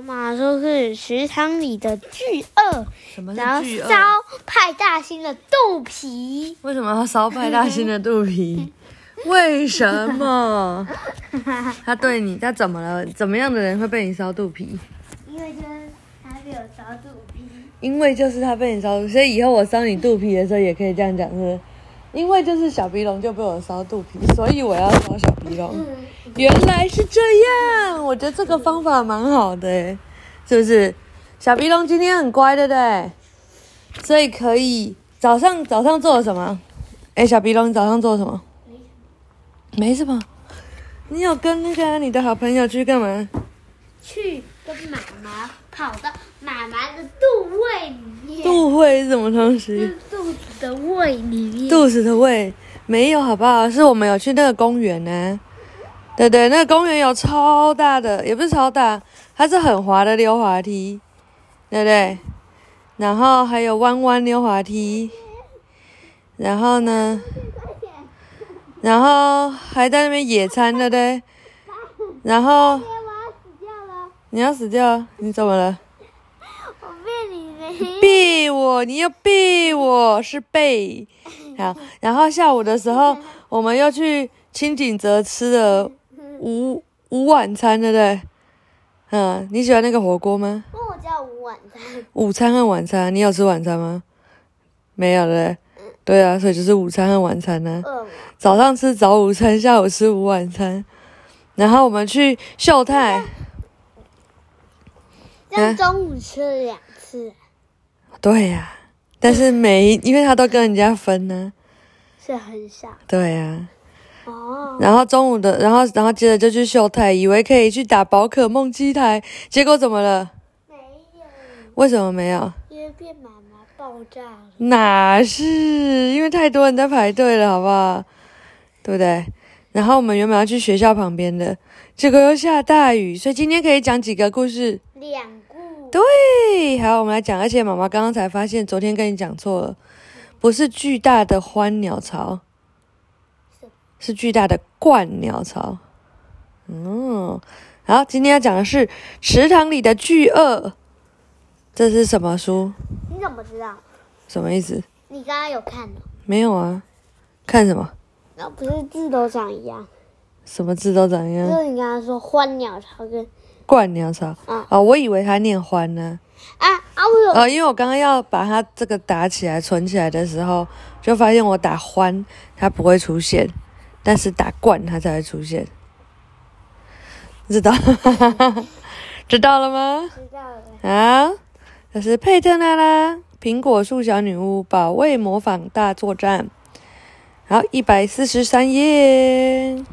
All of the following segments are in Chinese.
我妈说是池塘里的巨鳄，什么然后是巨鳄？烧派大星的肚皮。为什么要烧派大星的肚皮？为什么？他对你，他怎么了？怎么样的人会被你烧肚皮？因为就是他被我烧肚皮。因为就是他被你烧，所以以后我烧你肚皮的时候也可以这样讲，是不是？因为就是小鼻龙就被我烧肚皮，所以我要烧小鼻龙。原来是这样，我觉得这个方法蛮好的诶，是不是？小鼻龙今天很乖，对不对？所以可以早上早上做了什么？哎，小鼻龙，你早上做了什么？没什么。你有跟那个你的好朋友去干嘛？去跟妈妈跑到妈妈的肚胃里面，肚会是什么东西？肚子的胃里面。肚子的胃没有，好不好？是我们有去那个公园呢、对对，那个公园有超大的，也不是超大，它是很滑的溜滑梯，对不对？然后还有弯弯溜滑梯，然后呢，然后还在那边野餐，对不对？然后我要死掉了，你要死掉，你怎么了？我被你没。避我，你又避我，是背。好，然后下午的时候，我们又去清景泽吃了午午晚餐，对不对？嗯，你喜欢那个火锅吗？不我叫午晚餐，午餐和晚餐，你有吃晚餐吗？没有对不对？对啊，所以就是午餐和晚餐呢？早上吃早午餐，下午吃午晚餐。然后我们去秀泰，这样中午吃了两次，对呀、但是每一因为他都跟人家分呢、是很少对呀、哦。然后中午的，然后然后接着就去秀泰，以为可以去打宝可梦机台，结果怎么了？没有，为什么没有？因为被妈妈爆炸了。哪是？因为太多人在排队了，好不好？对不对？然后我们原本要去学校旁边的，结果又下大雨，所以今天可以讲几个故事。两顾对，好，我们来讲。而且妈妈刚刚才发现，昨天跟你讲错了，不是巨大的欢鸟巢，是巨大的鹳鸟巢。嗯，好，今天要讲的是池塘里的巨鳄。这是什么书？你怎么知道？什么意思？你刚刚有看吗？没有啊，看什么？那不是字都长一样？什么字都长一样就？是你刚刚说欢鸟巢跟鹳鸟巢。啊哦，我以为他念欢呢。啊啊！我有呃，因为我刚刚要把它这个打起来、存起来的时候，就发现我打欢它不会出现，但是打冠它才会出现。知道？知道了吗？知道了。啊，这是佩特娜拉苹果树小女巫保卫模仿大作战。好，一百四十三页。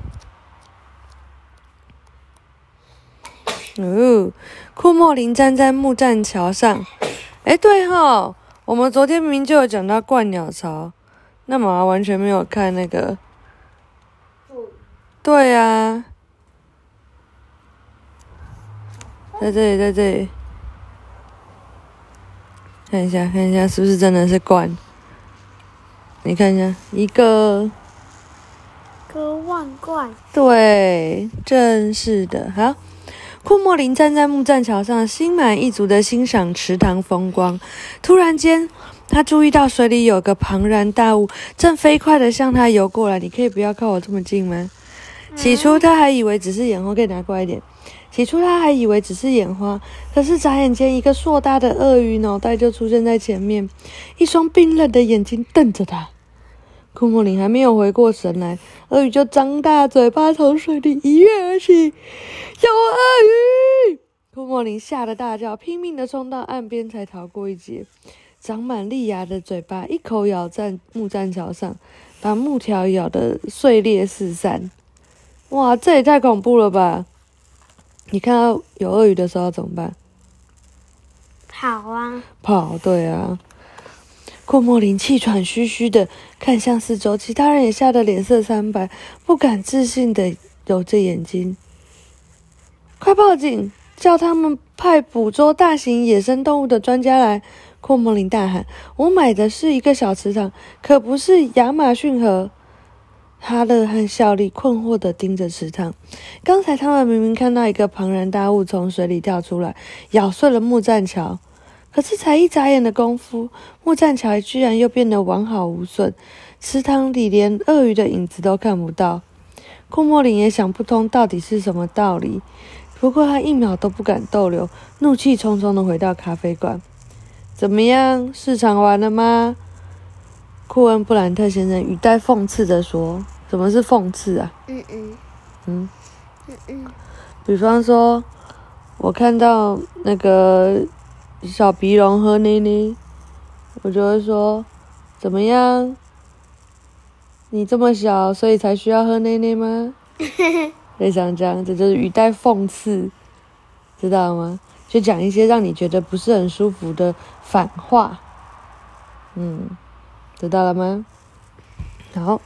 哦，库莫林站在木栈桥上。哎，对哈，我们昨天明明就有讲到鹳鸟巢，那妈妈完全没有看那个。对呀、在这里，在这里，看一下，看一下是不是真的是鹳？你看一下，一个，歌万贯，对，正是的。好，库莫林站在木栈桥上，心满意足的欣赏池塘风光。突然间，他注意到水里有个庞然大物正飞快的向他游过来。你可以不要靠我这么近吗？起初他还以为只是眼花，可以拿过来一点。起初他还以为只是眼花，可是眨眼间，一个硕大的鳄鱼脑袋就出现在前面，一双冰冷的眼睛瞪着他。库莫林还没有回过神来，鳄鱼就张大嘴巴从水里一跃而起，有鳄鱼！库莫林吓得大叫，拼命的冲到岸边才逃过一劫。长满利牙的嘴巴一口咬在木栈桥上，把木条咬得碎裂四散。哇，这也太恐怖了吧！你看到有鳄鱼的时候怎么办？跑啊！跑，对啊。库莫林气喘吁吁的看向四周，其他人也吓得脸色苍白，不敢置信的揉着眼睛。快报警，叫他们派捕捉大型野生动物的专家来！库莫林大喊：“我买的是一个小池塘，可不是亚马逊河。”哈勒和效力困惑地盯着池塘。刚才他们明明看到一个庞然大物从水里跳出来，咬碎了木栈桥。可是才一眨眼的功夫，木栈桥居然又变得完好无损，池塘里连鳄鱼的影子都看不到。库莫林也想不通到底是什么道理，不过他一秒都不敢逗留，怒气冲冲地回到咖啡馆。怎么样，市场完了吗？库恩布兰特先生语带讽刺地说：“什么是讽刺啊？嗯嗯嗯，嗯嗯，比方说，我看到那个小鼻龙喝奶奶，我就会说：怎么样？你这么小，所以才需要喝奶奶吗？类似这样，这就是语带讽刺，知道吗？就讲一些让你觉得不是很舒服的反话。嗯，知道了吗？好，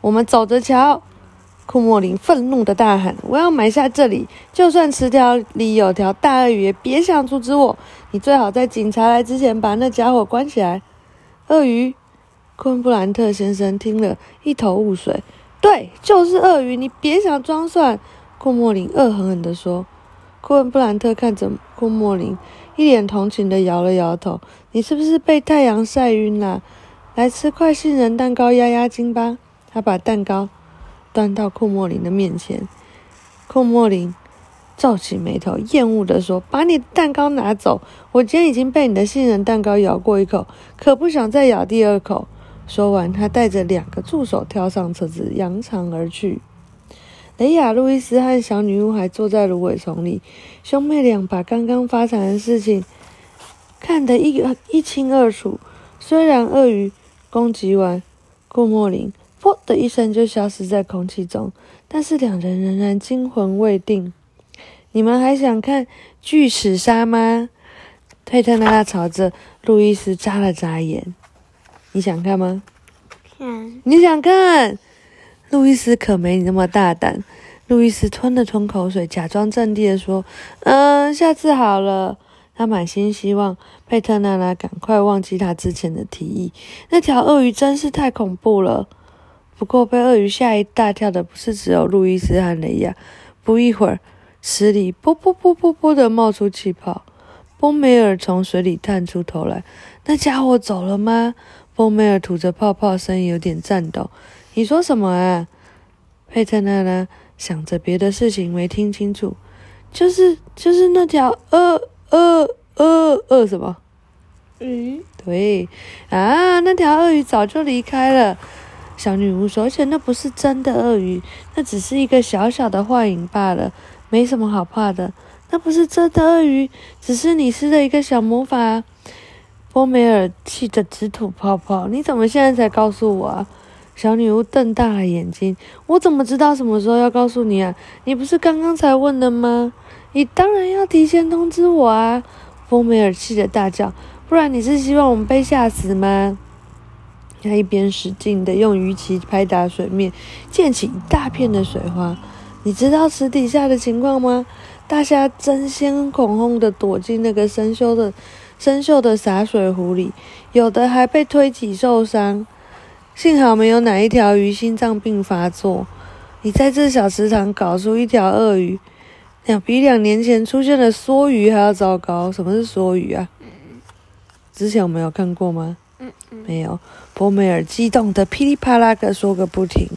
我们走着瞧。库莫林愤怒的大喊：“我要买下这里！就算池条里有条大鳄鱼，也别想阻止我！你最好在警察来之前把那家伙关起来。”鳄鱼，昆布兰特先生听了一头雾水。“对，就是鳄鱼！你别想装蒜！”库莫林恶狠狠地说。昆布兰特看着库莫林，一脸同情地摇了摇头：“你是不是被太阳晒晕了？来吃块杏仁蛋糕压压惊吧。”他把蛋糕。端到库莫林的面前，库莫林皱起眉头，厌恶地说：“把你的蛋糕拿走！我今天已经被你的杏仁蛋糕咬过一口，可不想再咬第二口。”说完，他带着两个助手跳上车子，扬长而去。雷亚、路易斯和小女巫还坐在芦苇丛里，兄妹俩把刚刚发生的事情看得一一清二楚。虽然鳄鱼攻击完库莫林。噗的一声就消失在空气中，但是两人仍然惊魂未定。你们还想看巨齿鲨吗？佩特拉拉朝着路易斯眨了眨眼。你想看吗？看。你想看？路易斯可没你那么大胆。路易斯吞了吞口水，假装镇定的说：“嗯，下次好了。”他满心希望佩特娜拉赶快忘记他之前的提议。那条鳄鱼真是太恐怖了。不过，被鳄鱼吓一大跳的不是只有路易斯和雷亚。不一会儿，池里“啵啵啵啵啵”的冒出气泡。波梅尔从水里探出头来：“那家伙走了吗？”波梅尔吐着泡泡，声音有点颤抖：“你说什么啊？”佩特娜拉想着别的事情，没听清楚。就是就是那条鳄鳄鳄鳄什么？鱼？对啊，那条鳄鱼早就离开了。小女巫说：“而且那不是真的鳄鱼，那只是一个小小的幻影罢了，没什么好怕的。那不是真的鳄鱼，只是你施的一个小魔法。”波梅尔气得直吐泡泡：“你怎么现在才告诉我啊？”小女巫瞪大了眼睛：“我怎么知道什么时候要告诉你啊？你不是刚刚才问的吗？你当然要提前通知我啊！”波梅尔气得大叫：“不然你是希望我们被吓死吗？”他一边使劲地用鱼鳍拍打水面，溅起一大片的水花。你知道池底下的情况吗？大虾争先恐后地躲进那个生锈的、生锈的洒水壶里，有的还被推挤受伤。幸好没有哪一条鱼心脏病发作。你在这小池塘搞出一条鳄鱼，两比两年前出现的梭鱼还要糟糕。什么是梭鱼啊？之前我们有看过吗？没有。博梅尔激动的噼里啪啦的说个不停。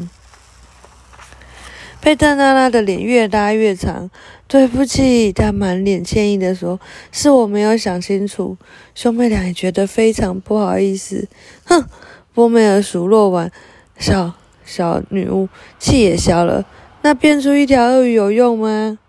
佩特娜拉的脸越拉越长。对不起，他满脸歉意的说：“是我没有想清楚。”兄妹俩也觉得非常不好意思。哼，博梅尔数落完，小小女巫气也消了。那变出一条鳄鱼有用吗？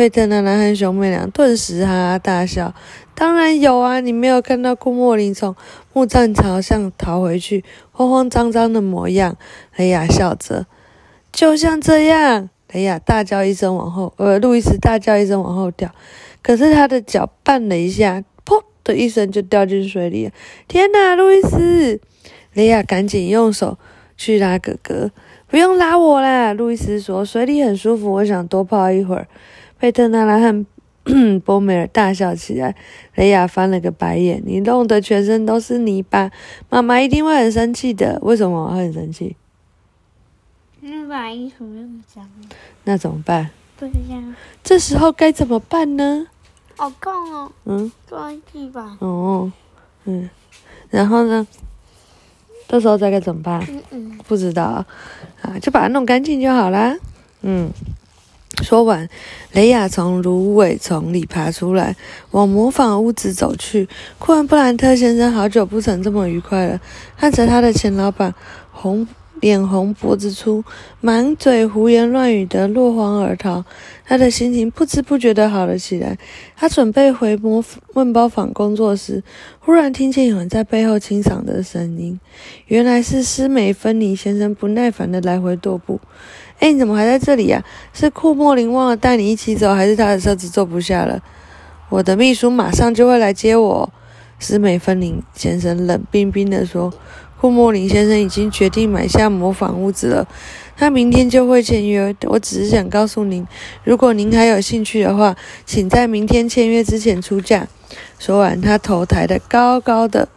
佩特娜拉和兄妹俩顿时哈哈大笑。当然有啊！你没有看到库莫林从木栈朝上逃回去，慌慌张张的模样。雷亚笑着，就像这样。雷亚大叫一声往后，呃，路易斯大叫一声往后掉。可是他的脚绊了一下，噗的一声就掉进水里。天哪，路易斯！雷亚赶紧用手去拉哥哥。不用拉我啦，路易斯说，水里很舒服，我想多泡一会儿。佩特纳拉和 波梅尔大笑起来，雷亚翻了个白眼：“你弄得全身都是泥巴，妈妈一定会很生气的。为什么我会很生气？那把衣服又脏了，那怎么办？不是这样，这时候该怎么办呢？好痛哦，嗯，关地吧。哦，嗯，然后呢？这时候再该怎么办？嗯嗯，不知道啊，啊，就把它弄干净就好啦。嗯，说完，雷亚从芦苇丛里爬出来，往模仿屋子走去。库恩布兰特先生好久不曾这么愉快了，看着他的前老板红脸红脖子粗，满嘴胡言乱语的落荒而逃，他的心情不知不觉的好了起来。他准备回模问包坊工作时，忽然听见有人在背后清嗓的声音，原来是施美芬妮先生不耐烦的来回踱步。哎，你怎么还在这里呀？是库莫林忘了带你一起走，还是他的车子坐不下了？我的秘书马上就会来接我。斯美芬林先生冷冰冰地说：“库莫林先生已经决定买下模仿屋子了，他明天就会签约。我只是想告诉您，如果您还有兴趣的话，请在明天签约之前出价。”说完，他头抬得高高的，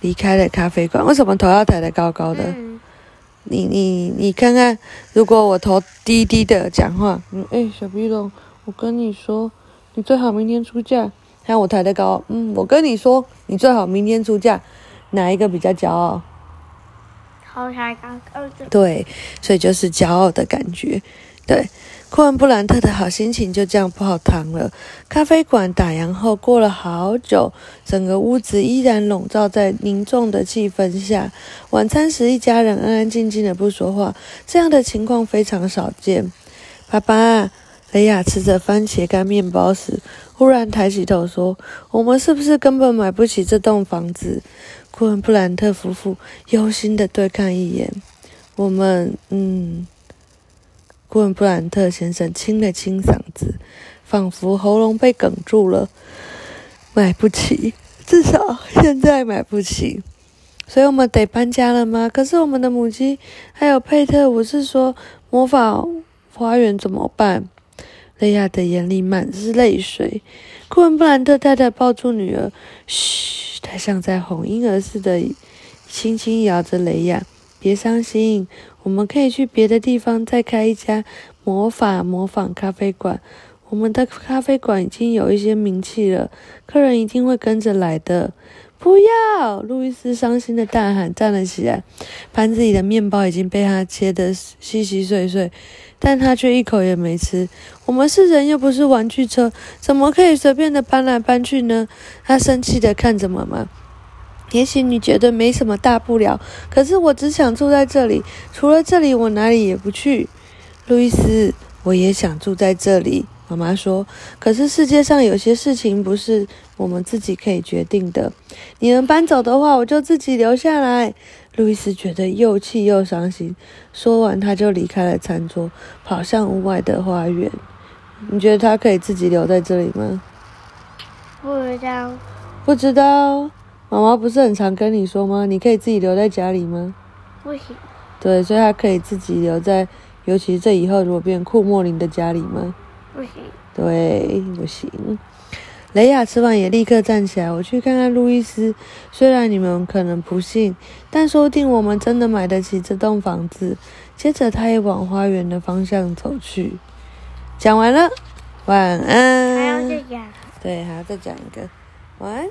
离开了咖啡馆。为什么头要抬得高高的？你你你看看，如果我头低低的讲话，嗯，哎、小鼻龙，我跟你说，你最好明天出嫁。看我抬得高，嗯，我跟你说，你最好明天出嫁，哪一个比较骄傲？头抬高对，所以就是骄傲的感觉。对，库恩布兰特的好心情就这样泡汤了。咖啡馆打烊后，过了好久，整个屋子依然笼罩在凝重的气氛下。晚餐时，一家人安安静静的不说话，这样的情况非常少见。爸爸，雷亚吃着番茄干面包时，忽然抬起头说：“我们是不是根本买不起这栋房子？”库恩布兰特夫妇忧心的对看一眼。我们，嗯，库恩布兰特先生清了清嗓子，仿佛喉咙被哽住了。买不起，至少现在买不起。所以我们得搬家了吗？可是我们的母鸡还有佩特，我是说魔法花园怎么办？雷亚的眼里满是泪水。库恩布兰特太太抱住女儿，嘘，她像在哄婴儿似的，轻轻摇着雷亚。别伤心，我们可以去别的地方再开一家魔法模仿咖啡馆。我们的咖啡馆已经有一些名气了，客人一定会跟着来的。不要！路易斯伤心的大喊，站了起来。盘子里的面包已经被他切得稀稀碎碎，但他却一口也没吃。我们是人，又不是玩具车，怎么可以随便的搬来搬去呢？他生气的看着妈妈。也许你觉得没什么大不了，可是我只想住在这里，除了这里，我哪里也不去。路易斯，我也想住在这里。妈妈说：“可是世界上有些事情不是我们自己可以决定的。你能搬走的话，我就自己留下来。”路易斯觉得又气又伤心。说完，他就离开了餐桌，跑向屋外的花园。你觉得他可以自己留在这里吗？不知道，不知道。妈妈不是很常跟你说吗？你可以自己留在家里吗？不行，对，所以他可以自己留在，尤其是这以后如果变库莫林的家里吗？不行，对，不行。雷亚吃完也立刻站起来，我去看看路易斯。虽然你们可能不信，但说不定我们真的买得起这栋房子。接着，他也往花园的方向走去。讲完了，晚安。还要再讲。对，还要再讲一个，晚安。